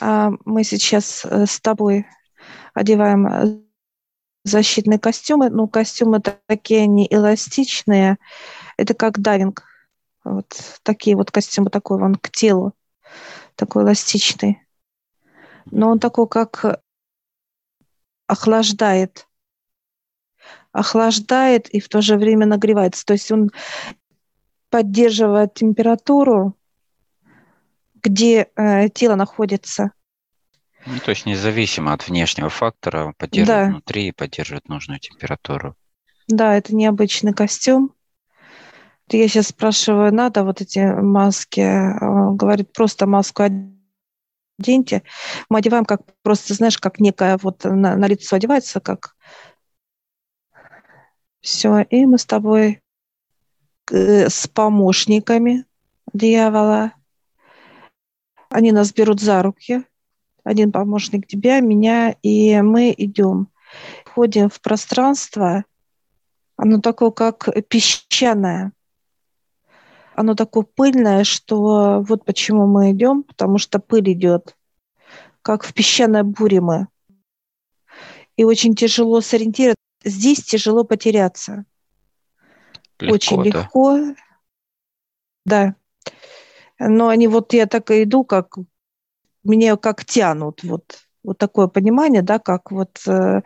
А мы сейчас э, с тобой одеваем э, защитные костюмы. Ну, костюмы такие, они эластичные. Это как дайвинг. Вот такие вот костюмы, такой он к телу, такой эластичный. Но он такой, как охлаждает. Охлаждает и в то же время нагревается. То есть он поддерживает температуру, где э, тело находится. Ну, то есть независимо от внешнего фактора, поддерживает да. внутри и поддерживает нужную температуру. Да, это необычный костюм. Я сейчас спрашиваю, надо вот эти маски? Он говорит, просто маску оденьте. Мы одеваем как просто, знаешь, как некая вот на, на лицо одевается, как все. И мы с тобой э, с помощниками дьявола. Они нас берут за руки, один помощник тебя, меня, и мы идем. Ходим в пространство, оно такое, как песчаное. Оно такое пыльное, что вот почему мы идем, потому что пыль идет, как в песчаной буре мы. И очень тяжело сориентироваться. Здесь тяжело потеряться. Легко, очень легко. Да. Но они вот я так и иду, как мне как тянут, вот, вот такое понимание, да, как вот э,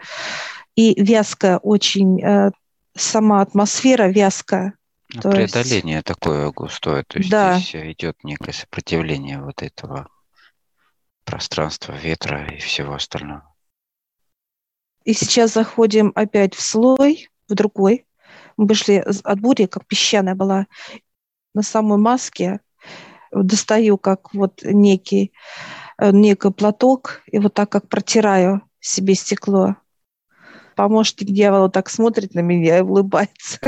и вязкая очень э, сама атмосфера вязкая. Ну, преодоление есть... такое густое, то есть да. здесь идет некое сопротивление вот этого пространства, ветра и всего остального. И сейчас заходим опять в слой, в другой. Мы вышли от бури, как песчаная была, на самой маске. Достаю как вот некий Э, некий платок и вот так как протираю себе стекло. Помощник дьявола так смотрит на меня и улыбается.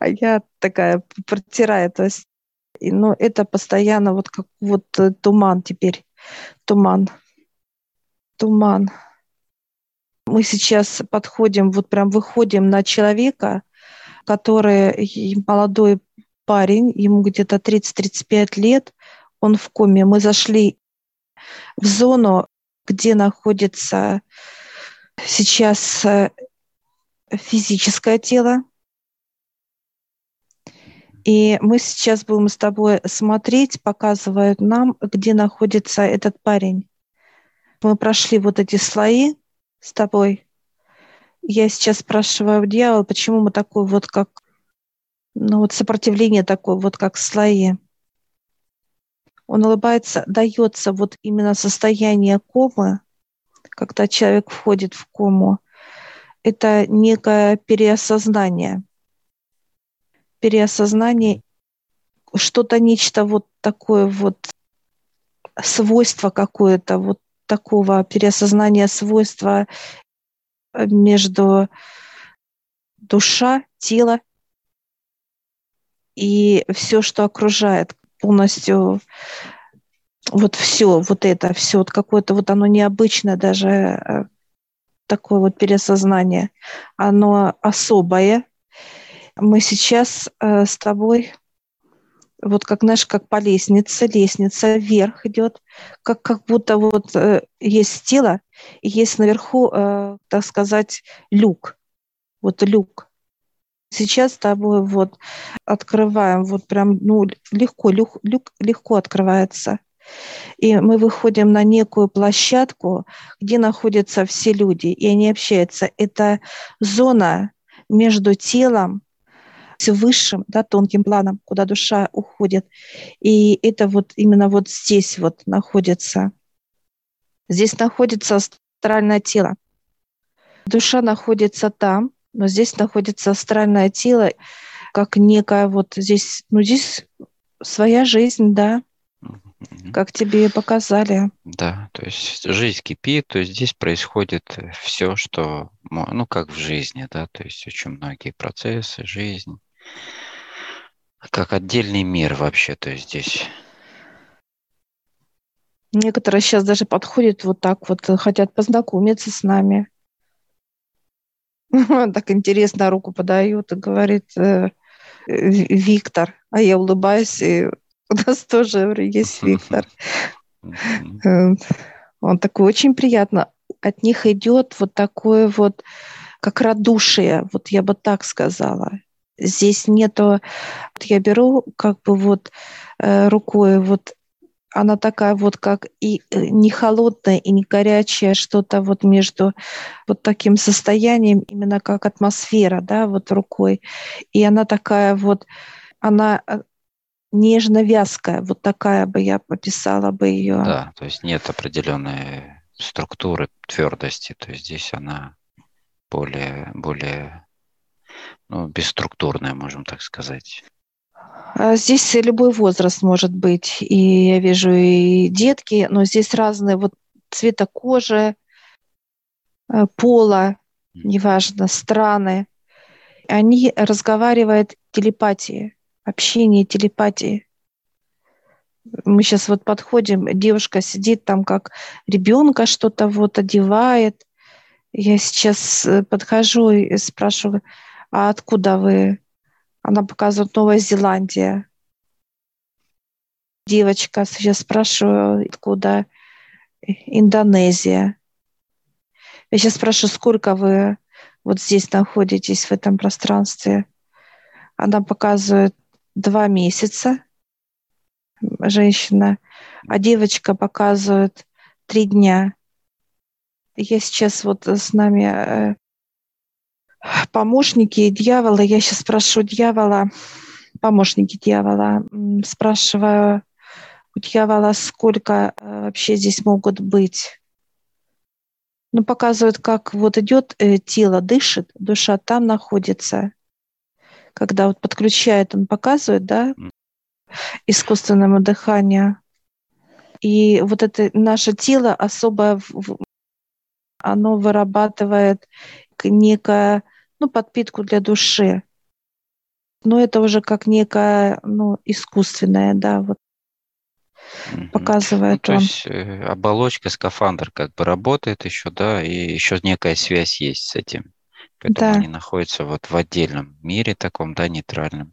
А я такая протираю. То есть, ну, это постоянно вот как вот э, туман теперь. Туман. Туман. Мы сейчас подходим, вот прям выходим на человека, который молодой парень, ему где-то 30-35 лет, он в коме. Мы зашли в зону, где находится сейчас э, физическое тело. И мы сейчас будем с тобой смотреть, показывают нам, где находится этот парень. Мы прошли вот эти слои с тобой. Я сейчас спрашиваю дьявола, почему мы такой вот как, ну вот сопротивление такое вот как слои он улыбается, дается вот именно состояние комы, когда человек входит в кому, это некое переосознание. Переосознание, что-то, нечто вот такое вот, свойство какое-то, вот такого переосознания свойства между душа, тело и все, что окружает полностью вот все, вот это, все, вот какое-то вот оно необычное даже, э, такое вот пересознание, оно особое. Мы сейчас э, с тобой вот как, знаешь, как по лестнице, лестница вверх идет, как, как будто вот э, есть тело, и есть наверху, э, так сказать, люк. Вот люк. Сейчас с тобой вот открываем, вот прям, ну, легко, люк, люк легко открывается. И мы выходим на некую площадку, где находятся все люди, и они общаются. Это зона между телом, с высшим, да, тонким планом, куда душа уходит. И это вот именно вот здесь вот находится. Здесь находится астральное тело. Душа находится там, но здесь находится астральное тело, как некая вот здесь, ну здесь своя жизнь, да, как тебе показали. Да, то есть жизнь кипит, то есть здесь происходит все, что, ну, как в жизни, да, то есть очень многие процессы, жизнь, как отдельный мир вообще, то есть здесь. Некоторые сейчас даже подходят вот так вот, хотят познакомиться с нами. Так интересно руку подают и говорит э, Виктор. А я улыбаюсь, и у нас тоже есть Виктор. Он такой очень приятно. От них идет вот такое вот, как радушие, вот я бы так сказала. Здесь нету, я беру как бы вот э, рукой вот она такая вот как и э, не холодная, и не горячая, что-то вот между вот таким состоянием, именно как атмосфера, да, вот рукой. И она такая вот, она э, нежно-вязкая, вот такая бы я пописала бы ее. Да, то есть нет определенной структуры твердости, то есть здесь она более, более ну, бесструктурная, можем так сказать. А здесь любой возраст может быть. И я вижу и детки, но здесь разные вот цвета кожи, э, пола, неважно, страны. Они разговаривают телепатией, общение телепатии. Мы сейчас вот подходим, девушка сидит там как ребенка что-то вот одевает. Я сейчас э, подхожу и спрашиваю, а откуда вы? Она показывает Новая Зеландия. Девочка, сейчас спрашиваю, откуда Индонезия. Я сейчас спрашиваю, сколько вы вот здесь находитесь, в этом пространстве. Она показывает два месяца, женщина, а девочка показывает три дня. Я сейчас вот с нами э, помощники дьявола, я сейчас спрошу дьявола, помощники дьявола, спрашиваю у дьявола, сколько э, вообще здесь могут быть. Ну, показывают, как вот идет э, тело, дышит, душа там находится. Когда вот подключает, он показывает, да, искусственному дыханию. И вот это наше тело особо, оно вырабатывает некое ну, подпитку для души. Но это уже как некая, ну, искусственная, да, вот показывает ну, то он. есть э, оболочка, скафандр как бы работает еще, да, и еще некая связь есть с этим. Поэтому да. они находятся вот в отдельном мире таком, да, нейтральном.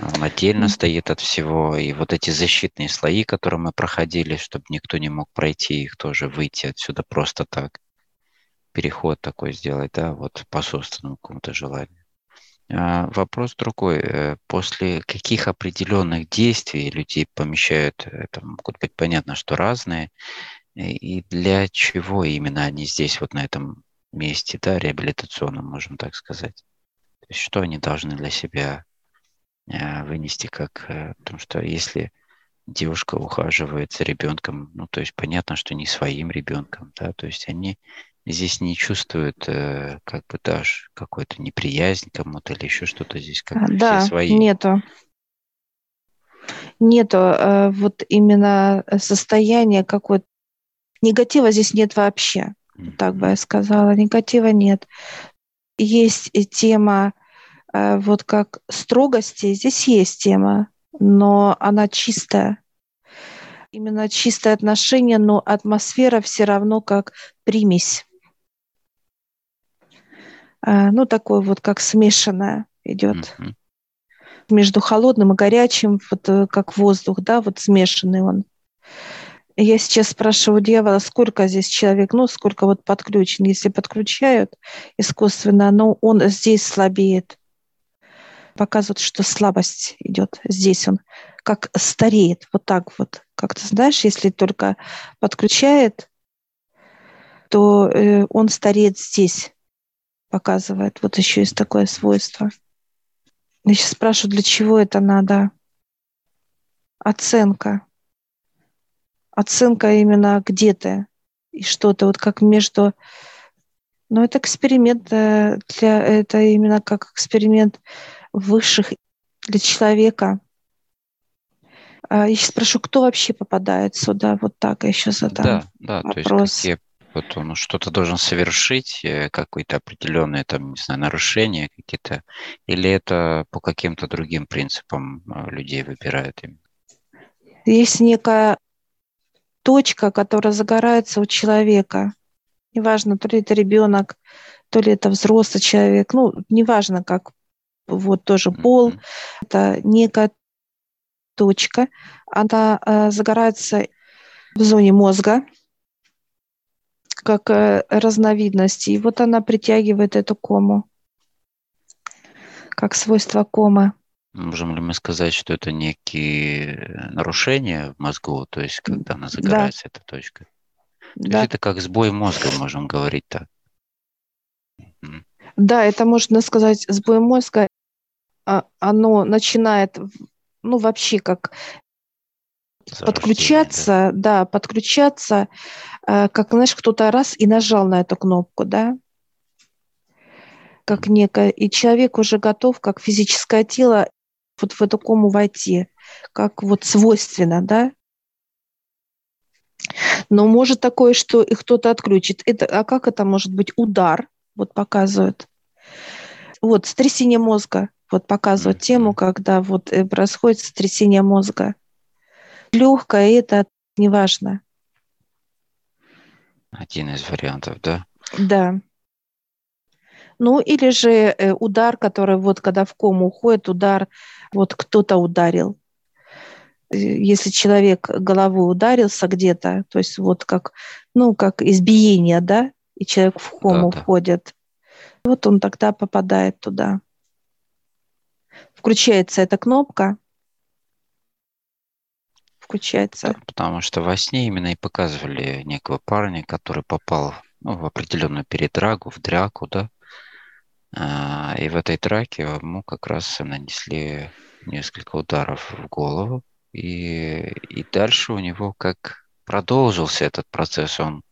Он отдельно mm. стоит от всего. И вот эти защитные слои, которые мы проходили, чтобы никто не мог пройти их тоже, выйти отсюда просто так переход такой сделать, да, вот по собственному какому-то желанию. А вопрос другой. Э, после каких определенных действий людей помещают, это могут быть понятно, что разные, и для чего именно они здесь, вот на этом месте, да, реабилитационном, можем так сказать. То есть что они должны для себя э, вынести как... Э, потому что если девушка ухаживает за ребенком, ну, то есть понятно, что не своим ребенком, да, то есть они здесь не чувствуют э, как бы даже какой-то неприязнь кому-то или еще что-то здесь как бы да, все свои. нету. Нету э, вот именно состояния какой-то. Негатива здесь нет вообще, mm-hmm. так бы я сказала. Негатива нет. Есть тема э, вот как строгости, здесь есть тема, но она чистая именно чистое отношение, но атмосфера все равно как примесь. А, ну, такой вот как смешанная идет. Mm-hmm. Между холодным и горячим, вот э, как воздух, да, вот смешанный он. Я сейчас спрашиваю дьявола, сколько здесь человек, ну, сколько вот подключен. Если подключают искусственно, но он здесь слабеет. Показывает, что слабость идет. Здесь он как стареет, вот так вот. Как ты знаешь, если только подключает, то э, он стареет здесь показывает. Вот еще есть такое свойство. Я сейчас спрашиваю, для чего это надо? Оценка. Оценка именно где то и что-то, вот как между... Но это эксперимент э, для... Это именно как эксперимент высших для человека. А, я сейчас спрошу, кто вообще попадает сюда? Вот так я еще задам да, да, вопрос. То есть какие вот он что-то должен совершить, э, какое-то определенное там, не знаю, нарушение какие-то, или это по каким-то другим принципам э, людей выбирают им? Есть некая точка, которая загорается у человека. Неважно, то ли это ребенок, то ли это взрослый человек, ну, неважно, как вот тоже пол, mm-hmm. это некая точка, она э, загорается в зоне мозга, как э, разновидность. И вот она притягивает эту кому, как свойство комы. Можем ли мы сказать, что это некие нарушения в мозгу, то есть когда она загорается, да. эта точка? То да. есть это как сбой мозга, можем говорить так. Да, это можно сказать сбой мозга. А, оно начинает, ну вообще как подключаться, да? да, подключаться, э, как, знаешь, кто-то раз и нажал на эту кнопку, да, как некое, и человек уже готов, как физическое тело, вот в эту кому войти, как вот свойственно, да. Но может такое, что и кто-то отключит. Это, а как это может быть? Удар, вот показывают. Вот, сотрясение мозга, вот показывают тему, когда вот э, происходит сотрясение мозга. Легкое это неважно. Один из вариантов, да? Да. Ну, или же э, удар, который вот когда в кому уходит, удар вот кто-то ударил. Э, если человек головой ударился где-то, то есть вот как, ну, как избиение, да, и человек в кому да, входит, да. вот он тогда попадает туда. Включается эта кнопка, включается. Да, потому что во сне именно и показывали некого парня, который попал ну, в определенную передрагу, в дряку, да, а, и в этой драке ему как раз нанесли несколько ударов в голову. И, и дальше у него как продолжился этот процесс. Он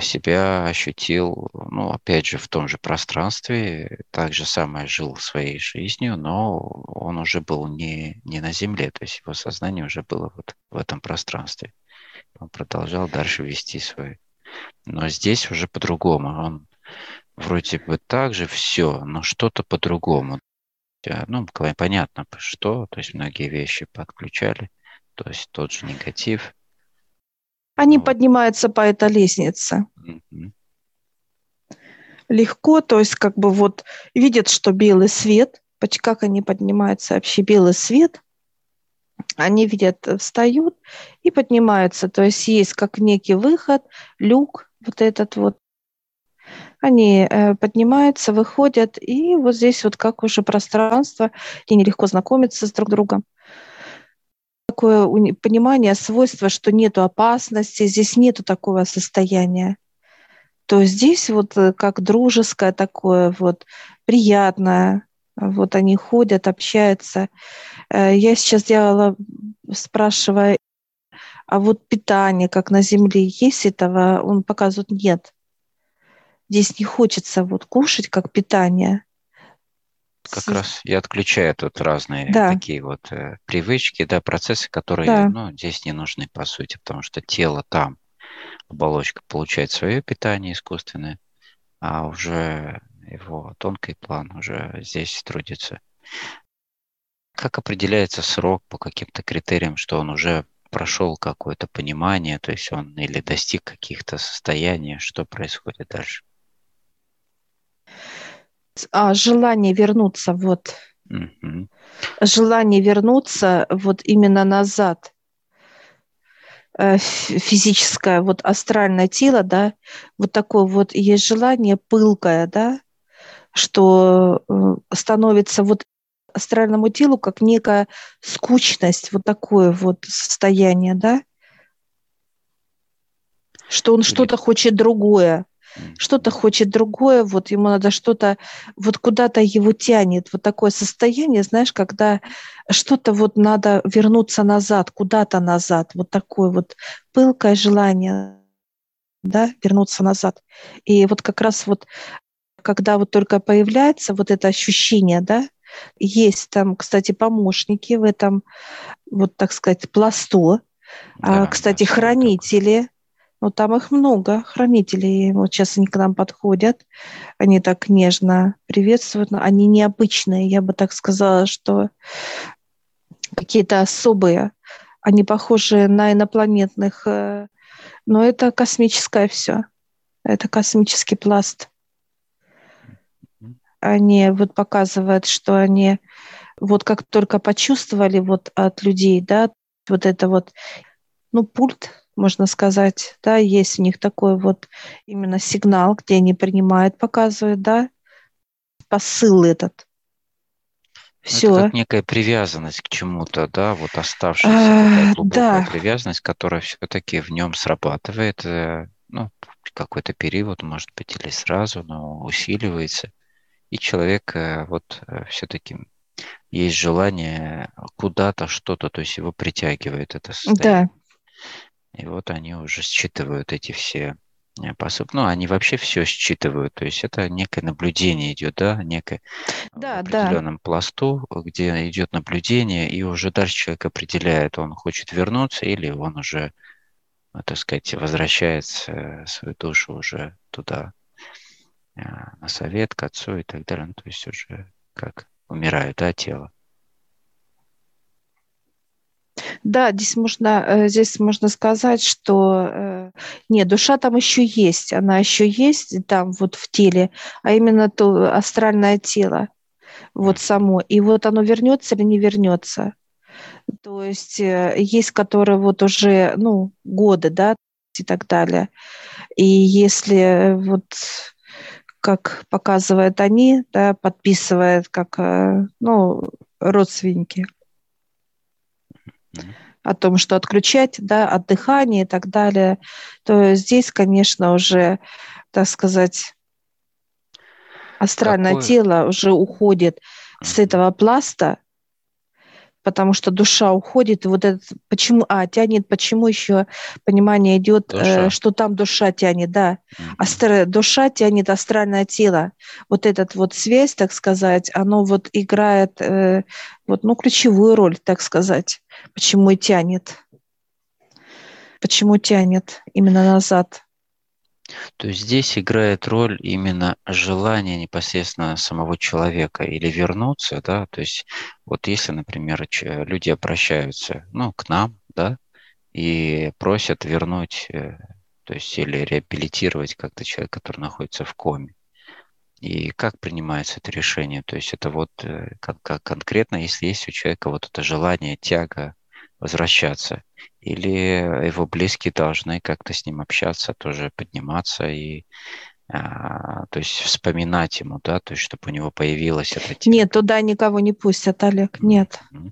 себя ощутил, ну, опять же, в том же пространстве, так же самое жил своей жизнью, но он уже был не, не на Земле, то есть его сознание уже было вот в этом пространстве. Он продолжал дальше вести свой. Но здесь уже по-другому. Он вроде бы так же все, но что-то по-другому. Ну, понятно, что, то есть многие вещи подключали, то есть тот же негатив. Они поднимаются по этой лестнице. Mm-hmm. Легко, то есть как бы вот видят, что белый свет, как они поднимаются вообще белый свет, они видят, э, встают и поднимаются, то есть есть как некий выход, люк, вот этот вот, они э, поднимаются, выходят, и вот здесь вот как уже пространство, где нелегко знакомиться с друг другом. Такое понимание, свойство, что нету опасности, здесь нету такого состояния. То здесь вот э, как дружеское такое, вот приятное, вот они ходят, общаются. Э, я сейчас делала, спрашивая, а вот питание, как на Земле, есть этого? Он показывает, нет. Здесь не хочется вот кушать как питание. Как С... раз и отключает вот разные да. такие вот э, привычки, да, процессы, которые да. ну, здесь не нужны по сути, потому что тело там, оболочка получает свое питание искусственное, а уже его тонкий план уже здесь трудится. Как определяется срок по каким-то критериям, что он уже прошел какое-то понимание, то есть он или достиг каких-то состояний, что происходит дальше? А, желание вернуться, вот, угу. желание вернуться вот именно назад, э, физическое, вот астральное тело, да, вот такое вот есть желание пылкое, да, что э, становится вот астральному телу как некая скучность, вот такое вот состояние, да, что он что-то хочет другое что-то хочет другое, вот ему надо что-то, вот куда-то его тянет. Вот такое состояние, знаешь, когда что-то вот надо вернуться назад, куда-то назад. Вот такое вот пылкое желание, да, вернуться назад. И вот как раз вот когда вот только появляется вот это ощущение, да, есть там, кстати, помощники в этом, вот так сказать, пласту, а, да, кстати, хранители, ну, там их много, хранителей. Вот сейчас они к нам подходят, они так нежно приветствуют, но они необычные. Я бы так сказала, что какие-то особые. Они похожи на инопланетных, э, но это космическое все. Это космический пласт. Они вот показывают, что они вот как только почувствовали вот от людей, да, вот это вот, ну, пульт можно сказать, да, есть у них такой вот именно сигнал, где они принимают, показывают, да, посыл этот. Все. Ну, это как некая привязанность к чему-то, да, вот оставшаяся а, глубокая да. привязанность, которая все-таки в нем срабатывает, э, ну, какой-то период, может быть, или сразу, но усиливается. И человек э, вот э, все-таки есть желание куда-то что-то, то есть его притягивает это состояние. Да. И вот они уже считывают эти все Э, посып. Ну, они вообще все считывают. То есть это некое наблюдение идет, да, некое да, в определенном да. пласту, где идет наблюдение, и уже дальше человек определяет, он хочет вернуться или он уже, ну, так сказать, возвращается свою душу уже туда, э, на совет, к отцу и так далее. Ну, то есть уже как умирает, да, тело. Да, здесь можно, э, здесь можно сказать, что э, нет, душа там еще есть, она еще есть там вот в теле, а именно то астральное тело, вот само. И вот оно вернется или не вернется. То есть э, есть, которые вот уже, ну, годы, да, и так далее. И если вот как показывают они, да, подписывают как, ну, родственники, о том, что отключать, да, от дыхания и так далее, то здесь, конечно, уже, так сказать, астральное Какое? тело уже уходит с этого пласта, потому что душа уходит, и вот это почему, а, тянет, почему еще понимание идет, э, что там душа тянет, да. Астра, душа тянет астральное тело, вот этот вот связь, так сказать, оно вот играет, э, вот, ну, ключевую роль, так сказать, почему и тянет, почему тянет именно назад. То есть здесь играет роль именно желание непосредственно самого человека или вернуться, да, то есть вот если, например, люди обращаются, ну, к нам, да, и просят вернуть, э, то есть или реабилитировать как-то человека, который находится в коме. И как принимается это решение? То есть это вот э, как, как конкретно, если есть у человека вот это желание, тяга возвращаться, или его близкие должны как-то с ним общаться, тоже подниматься и а, то есть вспоминать ему, да, то есть чтобы у него появилась эта тема. Нет, туда никого не пустят, Олег, нет. Mm-hmm.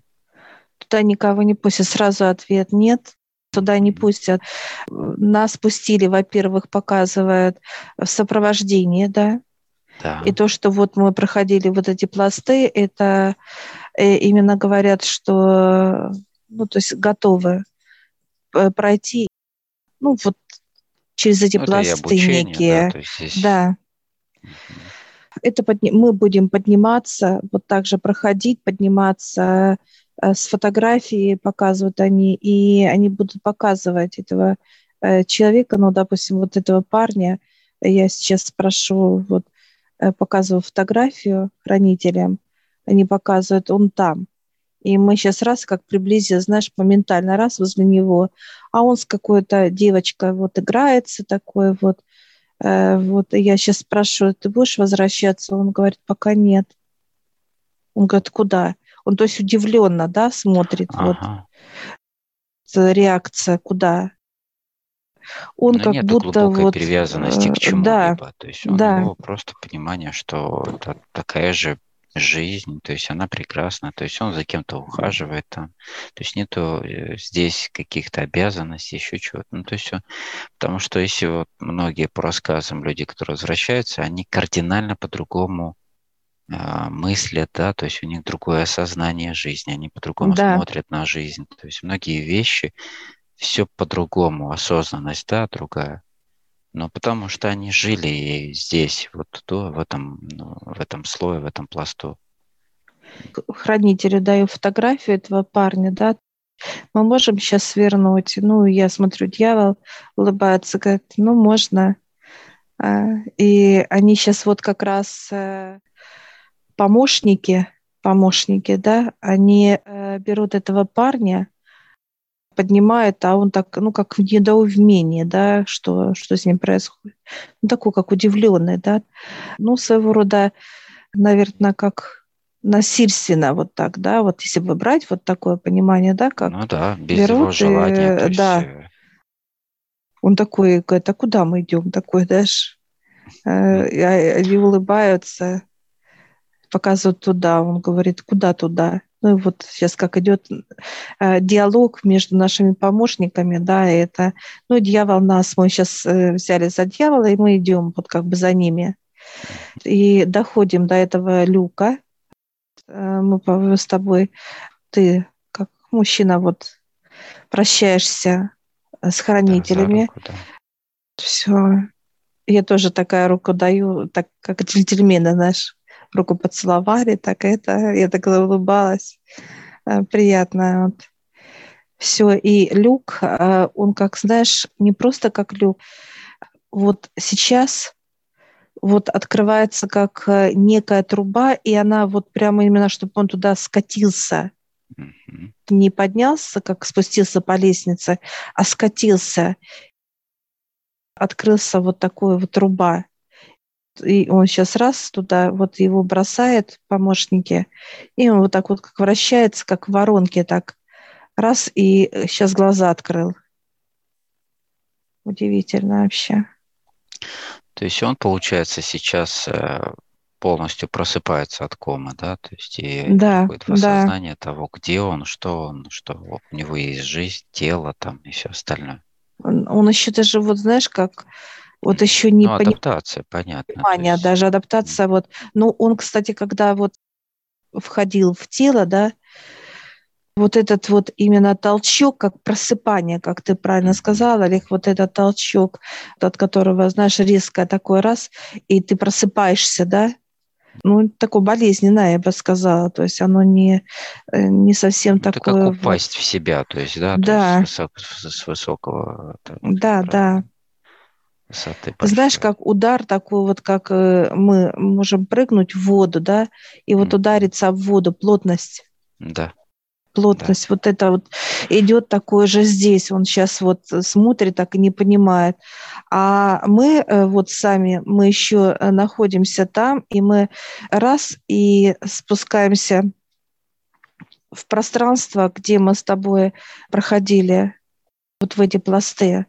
Туда никого не пустят. Сразу ответ нет, туда не пустят. Нас пустили, во-первых, показывают в сопровождении, да, да. И то, что вот мы проходили вот эти пласты, это э, именно говорят, что ну, то есть готовы э, пройти, ну, вот через эти ну, пласты некие. Да. Здесь... да. Это подни... мы будем подниматься, вот так же проходить, подниматься э, с фотографии показывают они, и они будут показывать этого э, человека, ну, допустим, вот этого парня, я сейчас спрошу, вот, показываю фотографию хранителям, они показывают, он там. И мы сейчас раз как приблизились, знаешь, моментально раз возле него, а он с какой-то девочкой вот играется такой вот. Э, вот и я сейчас спрашиваю, ты будешь возвращаться? Он говорит, пока нет. Он говорит, куда? Он то есть удивленно, да, смотрит ага. вот реакция, куда? Он Но как нет будто вот привязанности к э, чему-либо, да, то есть у да. него просто понимание, что это такая же жизнь, то есть она прекрасна, то есть он за кем-то ухаживает там, то есть нету э, здесь каких-то обязанностей, еще чего-то. Ну, то есть, потому что если вот многие по рассказам люди, которые возвращаются, они кардинально по-другому э, мыслят, да, то есть у них другое осознание жизни, они по-другому да. смотрят на жизнь, то есть многие вещи, все по-другому, осознанность, да, другая. Ну, потому что они жили здесь, вот то, в этом, ну, в этом слое, в этом пласту. Хранителю даю фотографию этого парня, да, мы можем сейчас свернуть. Ну, я смотрю, дьявол улыбается, говорит, ну, можно. А, и они сейчас вот как раз э, помощники, помощники, да, они э, берут этого парня, поднимает, а он так, ну, как в недоумении, да, что, что с ним происходит. Ну, такой, как удивленный, да. Ну, своего рода, наверное, как насильственно вот так, да, вот если бы брать вот такое понимание, да, как Ну да, без берут его желания. И, да, есть... Э, Он такой, говорит, а куда мы идем? Такой, знаешь, э, они улыбаются, показывают туда. Он говорит, куда туда? Ну и вот сейчас как идет э, диалог между нашими помощниками, да, это, ну, дьявол нас, мы сейчас э, взяли за дьявола, и мы идем вот как бы за ними. И доходим до этого люка. Э, мы с тобой, ты как мужчина вот прощаешься с хранителями. Да, да. Все. Я тоже такая руку даю, так как джентльмены, знаешь, руку поцеловали, так это, я так улыбалась. Э, приятно. Вот. Все. И люк, э, он как, знаешь, не просто как люк. Вот сейчас вот открывается как э, некая труба, и она вот прямо именно, чтобы он туда скатился. Mm-hmm. Не поднялся, как спустился по лестнице, а скатился. Открылся вот такой вот труба. И он сейчас раз туда, вот его бросает помощники, и он вот так вот как вращается, как в воронке, так раз, и сейчас глаза открыл. Удивительно вообще. То есть он, получается, сейчас э, полностью просыпается от комы, да, то есть и да, в осознание да. того, где он, что он, что у него есть жизнь, тело там и все остальное. Он, он еще даже, вот знаешь, как вот еще не ну, адаптация, понятно. Понимание, есть... даже адаптация, вот. Ну, он, кстати, когда вот входил в тело, да, вот этот вот именно толчок, как просыпание, как ты правильно сказала, Олег, вот этот толчок, от которого, знаешь, резко такой раз, и ты просыпаешься, да, ну, такое болезненное, я бы сказала, то есть оно не, э, не совсем Это такое... как упасть в себя, то есть, да, да. есть с, высок, с высокого... Да, да. Высоты Знаешь, как удар такой вот, как э, мы можем прыгнуть в воду, да, и вот mm. удариться в воду, плотность. Да плотность, да. вот это вот идет такое же здесь. Он сейчас вот смотрит, так и не понимает. А мы э, вот сами, мы еще э, находимся там, и мы раз и спускаемся в пространство, где мы с тобой проходили вот в эти пласты.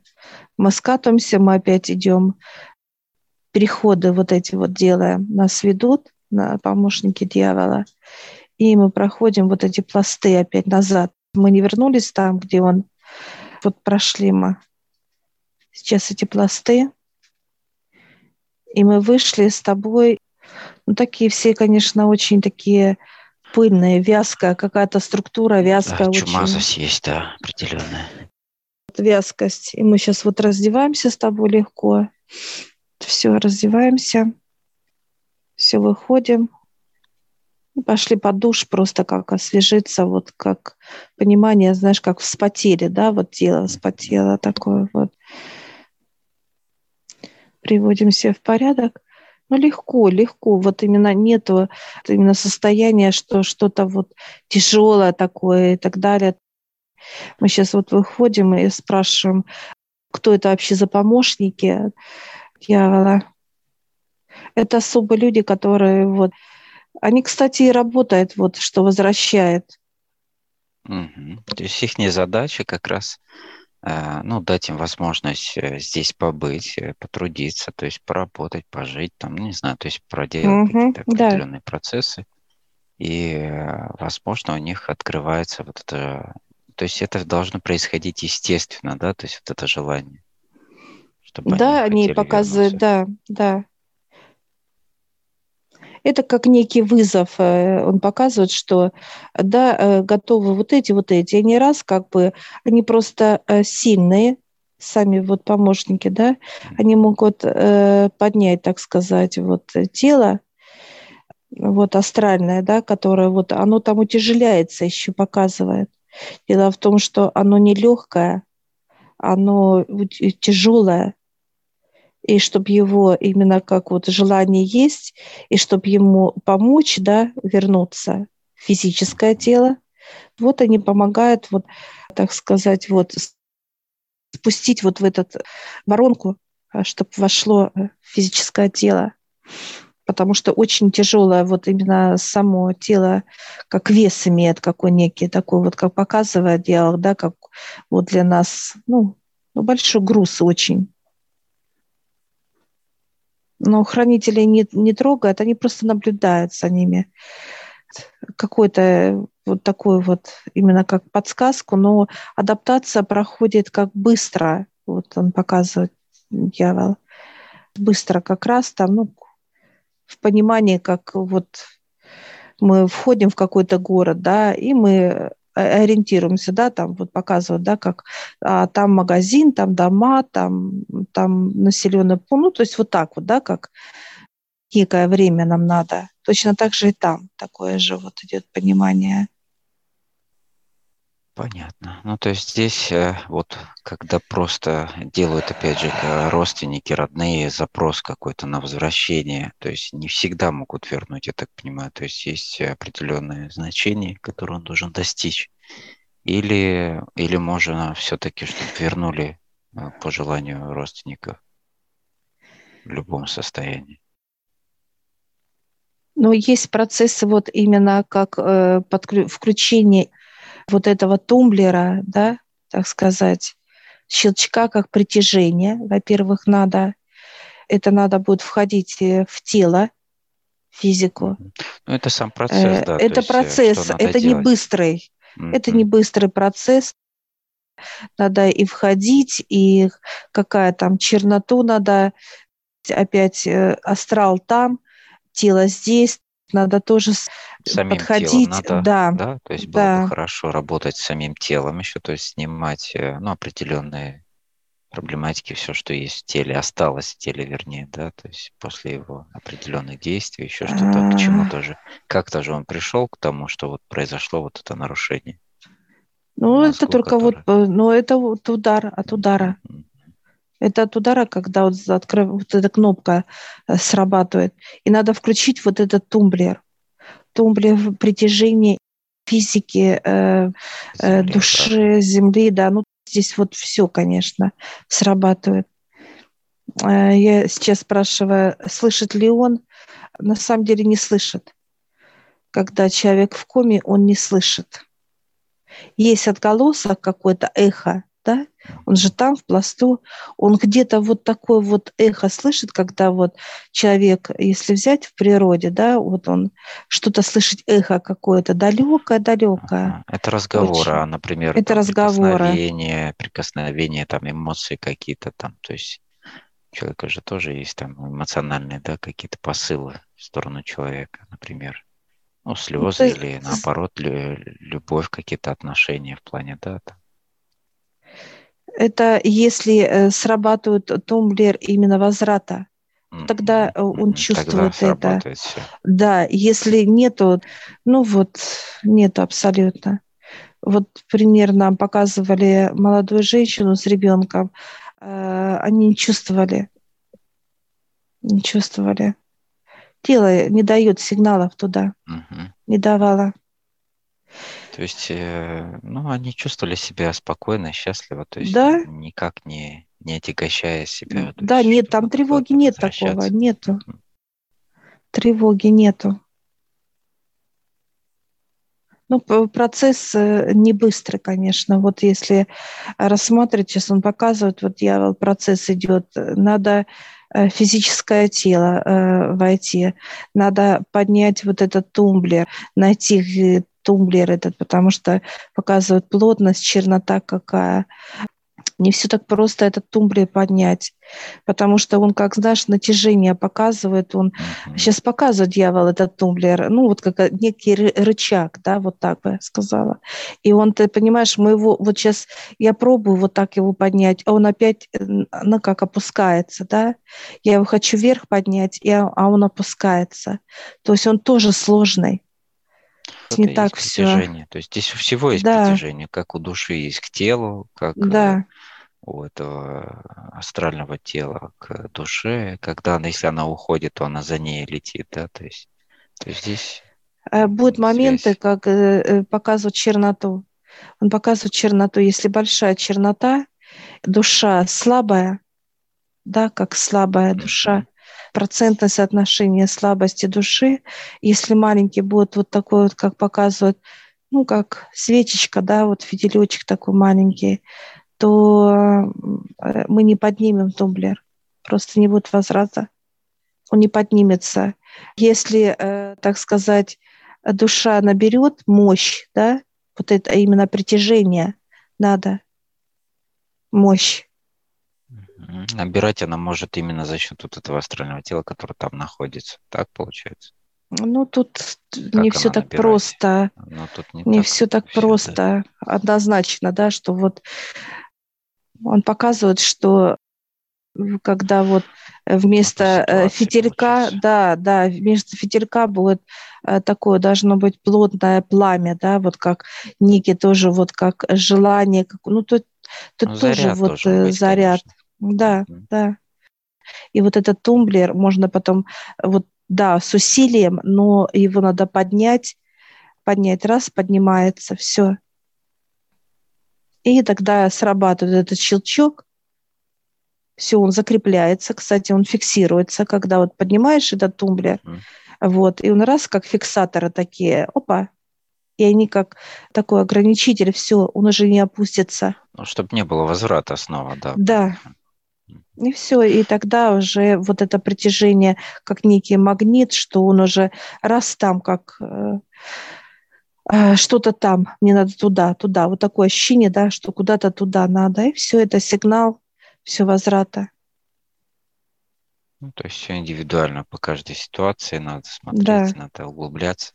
Мы скатываемся, мы опять идем, переходы вот эти вот делаем, нас ведут на помощники дьявола и мы проходим вот эти пласты опять назад. Мы не вернулись там, где он, вот прошли мы. Сейчас эти пласты, и мы вышли с тобой, ну, такие все, конечно, очень такие пыльные, вязкая какая-то структура, вязкая. Да, чумазость есть, да, определенная. Вязкость. И мы сейчас вот раздеваемся с тобой легко. Все, раздеваемся. Все, выходим. Пошли под душ просто как освежиться, вот как понимание, знаешь, как вспотели, да, вот тело вспотело такое вот. Приводим себя в порядок. Ну, легко, легко. Вот именно нету именно состояния, что что-то вот тяжелое такое и так далее. Мы сейчас вот выходим и спрашиваем, кто это вообще за помощники дьявола. Это особо люди, которые вот они, кстати, и работают, вот, что возвращает. Угу. То есть их задача как раз э, ну, дать им возможность э, здесь побыть, э, потрудиться, то есть поработать, пожить, там, не знаю, то есть проделать угу, какие-то определенные да. процессы. И, возможно, у них открывается вот это... То есть это должно происходить естественно, да, то есть вот это желание. Чтобы да, они, они показывают, вернуться. да, да. Это как некий вызов. Э, он показывает, что да, э, готовы вот эти, вот эти. Они раз как бы, они просто э, сильные, сами вот помощники, да, они могут поднять, так сказать, вот тело, вот астральное, да, которое вот, оно там утяжеляется, еще показывает. Дело в том, что оно не легкое, оно тяжелое, и чтобы его именно как вот желание есть, и чтобы ему помочь, да, вернуться в физическое тело, вот они помогают, вот, так сказать, вот спустить вот в этот воронку, а, чтобы вошло физическое тело. Потому что очень тяжелое вот именно само тело, как вес имеет какой некий, такой вот, как показывает диалог, да, как вот для нас, ну, Ну, большой груз очень. Но хранители не, не трогают, они просто наблюдают за ними. Какой-то вот такой вот, именно как подсказку, но адаптация проходит как быстро. Вот он показывает, дьявол. Быстро как раз там, ну, в понимании, как вот мы входим в какой-то город, да, и мы ориентируемся, да, там вот показывают, да, как а, там магазин, там дома, там, там населенный пункт, ну, то есть вот так вот, да, как некое время нам надо. Точно так же и там такое же вот идет понимание. Понятно. Ну, то есть здесь э, вот, когда просто делают, опять же, родственники, родные, запрос какой-то на возвращение, то есть не всегда могут вернуть, я так понимаю. То есть есть определенные значения, которые он должен достичь. Или, или можно все-таки, чтобы вернули э, по желанию родственников в любом состоянии. Но есть процессы вот именно как э, подклю- включение вот этого тумблера, да, так сказать, щелчка как притяжение. Во-первых, надо, это надо будет входить э, в тело, физику. Ну, это сам процесс, да. Это есть, э, процесс, это делать? не быстрый. Mm-hmm. Это не быстрый процесс. Надо и входить, и какая там черноту надо, опять э, астрал там, тело здесь, надо тоже самим подходить, телом надо, да, да, то есть было бы хорошо работать с самим телом еще, то есть снимать, э, ну, определенные проблематики, все, что есть в теле, осталось в теле, вернее, да, то есть после его определенных действий, еще что-то, к чему тоже, как-то же он пришел к тому, что вот произошло вот это нарушение. Ну, это только который... вот, э, ну, это вот удар от удара. Mm-hmm. Это от удара, когда вот, открыв, вот эта кнопка э, срабатывает. И надо включить вот этот тумблер. Тумблер притяжения физики, э, э, души, да. земли, да. Ну, здесь вот все, конечно, срабатывает. Э, я сейчас спрашиваю, слышит ли он? На самом деле не слышит. Когда человек в коме, он не слышит. Есть отголосок какой-то, эхо, да, он же там, в пласту, он где-то вот такое вот эхо слышит, когда вот человек, если взять в природе, да, вот он что-то слышит, эхо какое-то далекое-далекое. Это разговоры, Очень. например, это разговоры. прикосновение, прикосновение, там эмоции какие-то там, то есть у человека же тоже есть там эмоциональные, да, какие-то посылы в сторону человека, например. Ну, слезы ну, или наоборот, любовь, какие-то отношения в плане, да, там это если э, срабатывает тумблер именно возврата, тогда э, он чувствует тогда это. Все. Да, если нету, ну вот, нету абсолютно. Вот пример нам показывали молодую женщину с ребенком, э, они не чувствовали, не чувствовали. Тело не дает сигналов туда, угу. не давало. То есть, э, ну, они чувствовали себя спокойно, счастливо, то есть да? никак не, не отягощая себя. Да, есть, нет, там тревоги нет такого, нету. Тревоги нету. Ну, процесс э, не быстрый, конечно. Вот если рассматривать, сейчас он показывает, вот дьявол, процесс идет, надо э, физическое тело войти, надо поднять вот этот тумблер, найти тумблер этот, потому что показывает плотность, чернота какая. Не все так просто этот тумблер поднять, потому что он, как знаешь, натяжение показывает. Он mm-hmm. сейчас показывает дьявол этот тумблер, ну вот как некий рычаг, да, вот так бы сказала. И он, ты понимаешь, мы его вот сейчас я пробую вот так его поднять, а он опять, ну как опускается, да. Я его хочу вверх поднять, а он опускается. То есть он тоже сложный не так все. Притяжение. То есть здесь у всего есть да. притяжение, как у души есть к телу, как да. Э, у этого астрального тела к душе. Когда она, если она уходит, то она за ней летит, да, то есть, то есть здесь э, Будут моменты, как э, показывают черноту. Он показывает черноту. Если большая чернота, душа слабая, да, как слабая душа, процентное соотношение слабости души, если маленький будет вот такой вот, как показывают, ну, как свечечка, да, вот фитилечек такой маленький, то э, мы не поднимем тумблер. Просто не будет возврата. Он не поднимется. Если, э, так сказать, душа наберет мощь, да, вот это именно притяжение надо, мощь. Набирать она может именно за счет вот этого астрального тела, которое там находится. Так получается? Ну, тут как не все так набирать? просто. Ну, тут не не так все так просто, да. однозначно, да, что вот он показывает, что когда вот вместо э, фитилька, да, да, вместо фитилька будет э, такое, должно быть плотное пламя, да, вот как некий тоже вот как желание, как, ну тут, тут ну, тоже вот тоже быть, заряд, конечно. Да, да. И вот этот тумблер можно потом вот да, с усилием, но его надо поднять, поднять раз, поднимается, все. И тогда срабатывает этот щелчок, все, он закрепляется, кстати, он фиксируется, когда вот поднимаешь этот тумблер, mm. вот, и он раз, как фиксаторы такие, опа, и они как такой ограничитель, все, он уже не опустится. Ну, чтобы не было возврата снова, да. Да, и все, и тогда уже вот это притяжение как некий магнит, что он уже раз там как э, э, что-то там, мне надо туда, туда, вот такое ощущение, да, что куда-то туда надо, и все, это сигнал, все возврата. Ну, то есть все индивидуально по каждой ситуации надо смотреть, да. надо углубляться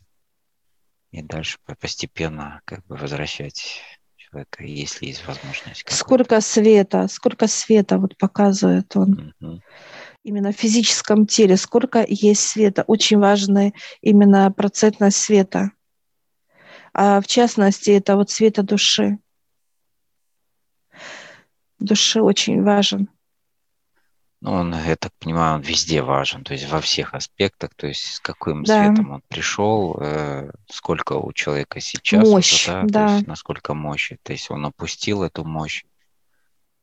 и дальше постепенно как бы возвращать человека, если есть возможность. Сколько света, сколько света вот показывает он. Угу. Именно в физическом теле, сколько есть света. Очень важная именно процентность света. А в частности, это вот света души. Души очень важен. Ну, он, я так понимаю, он везде важен, то есть во всех аспектах, то есть с каким да. светом он пришел, э, сколько у человека сейчас, мощь, уже, да, да. То есть насколько мощь, то есть он опустил эту мощь,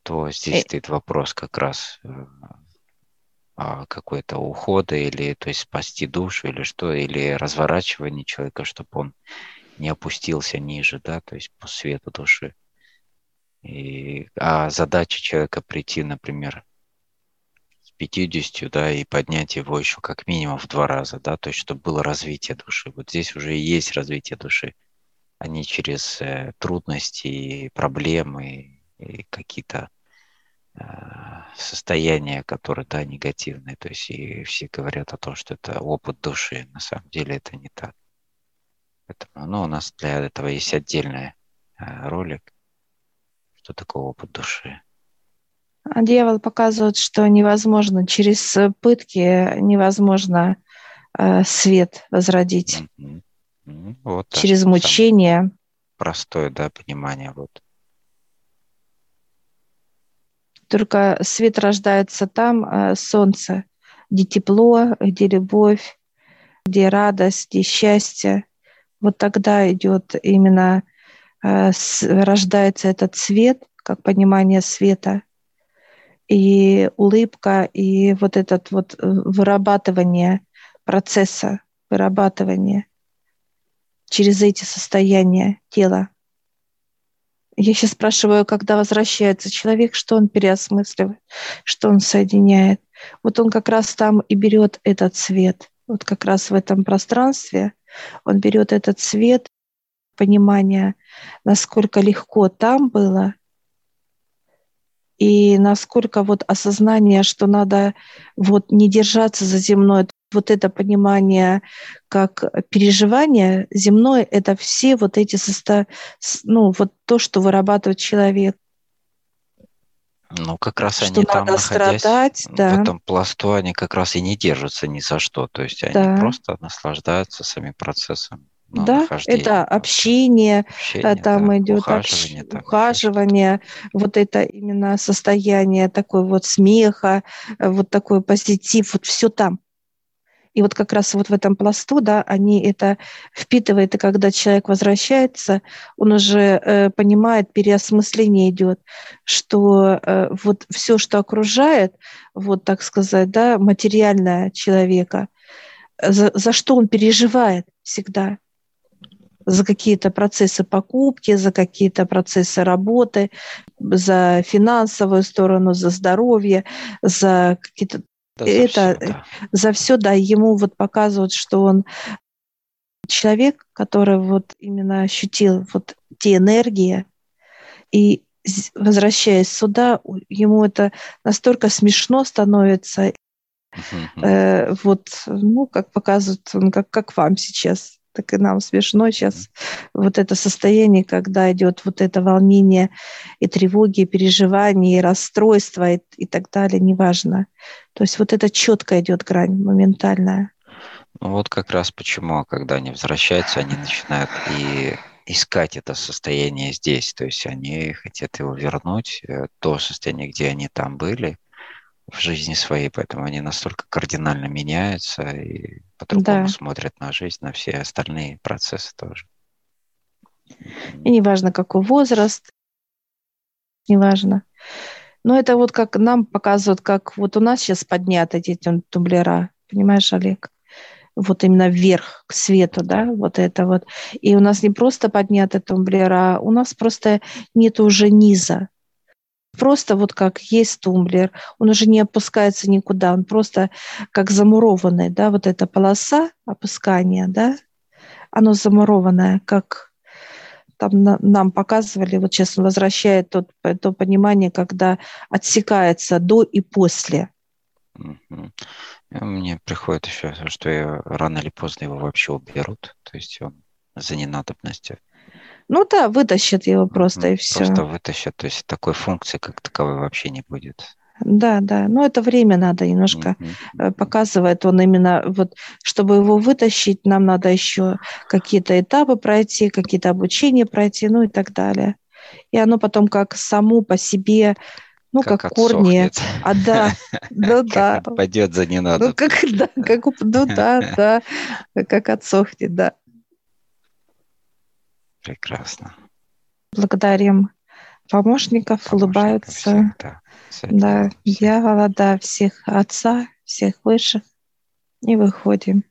то здесь э... стоит вопрос как раз э, какой-то ухода или, то есть спасти душу или что, или разворачивание человека, чтобы он не опустился ниже, да, то есть по свету души. И, а задача человека прийти, например, 50, да, и поднять его еще как минимум в два раза, да, то есть чтобы было развитие души. Вот здесь уже и есть развитие души, а не через э, трудности, проблемы и какие-то э, состояния, которые, да, негативные. То есть и все говорят о том, что это опыт души. На самом деле это не так. Поэтому, ну, у нас для этого есть отдельный э, ролик, что такое опыт души. А дьявол показывает, что невозможно через пытки, невозможно э, свет возродить. Mm-hmm. Вот через мучение. Простое, да, понимание. Вот. Только свет рождается там, э, солнце, где тепло, где любовь, где радость, где счастье. Вот тогда идет именно, э, с, рождается этот свет, как понимание света – и улыбка, и вот этот вот э, вырабатывание процесса, вырабатывание через эти состояния тела. Я сейчас спрашиваю, когда возвращается человек, что он переосмысливает, что он соединяет. Вот он как раз там и берет этот цвет. Вот как раз в этом пространстве он берет этот цвет, понимание, насколько легко там было, и насколько вот осознание, что надо вот не держаться за земное, вот это понимание как переживание земное, это все вот эти состо... ну вот то, что вырабатывает человек. Ну, как раз что они там, находясь страдать, да. в этом пласту, они как раз и не держатся ни за что. То есть они да. просто наслаждаются самим процессом ну, да, это общение, общение там да, идет ухаживание, общ... ухаживание, вот это именно состояние такой вот смеха, э, вот такой позитив, вот все там. И вот как раз вот в этом пласту, да, они это впитывают, и когда человек возвращается, он уже э, понимает, переосмысление идет, что э, вот все, что окружает, вот так сказать, да, материальное человека, за, за что он переживает всегда, за какие-то процессы покупки, за какие-то процессы работы, за финансовую сторону, за здоровье, за какие-то да, это за все, да. за все, да, ему вот показывают, что он человек, который вот именно ощутил вот те энергии, и возвращаясь сюда, ему это настолько смешно становится, uh-huh. э, вот, ну, как показывают, ну, как, как вам сейчас, так и нам смешно сейчас, вот это состояние, когда идет вот это волнение и тревоги, и переживания, и расстройства, и, и так далее, неважно. То есть вот это четко идет грань моментальная. Ну вот как раз почему, когда они возвращаются, они начинают и искать это состояние здесь. То есть они хотят его вернуть, э, то состояние, где они там были в жизни своей. Поэтому они настолько кардинально меняются и по-другому да. смотрят на жизнь, на все остальные процессы тоже. И неважно, какой возраст, неважно. Но это вот как нам показывают, как вот у нас сейчас подняты эти тумблера. Понимаешь, Олег? вот именно вверх, к свету, да, вот это вот. И у нас не просто поднятый тумблер, а у нас просто нет уже низа. Просто вот как есть тумблер, он уже не опускается никуда, он просто как замурованный, да, вот эта полоса опускания, да, оно замурованное, как там на, нам показывали, вот он возвращает тот, то понимание, когда отсекается до и после. Mm-hmm. Мне приходит еще, что рано или поздно его вообще уберут, то есть он за ненадобностью. Ну да, вытащат его просто и все. Просто вытащат, то есть такой функции как таковой вообще не будет. Да, да, но это время надо немножко mm-hmm. показывает он именно вот, чтобы его вытащить, нам надо еще какие-то этапы пройти, какие-то обучения пройти, ну и так далее. И оно потом как само по себе ну, как, как корни. А да, да, да. Пойдет за не надо. Ну, как, да, как, ну, да, да, как отсохнет, да. Прекрасно. Благодарим помощников, помощников улыбаются. Всех, да, да, дьявола, да, всех отца, всех высших. И выходим.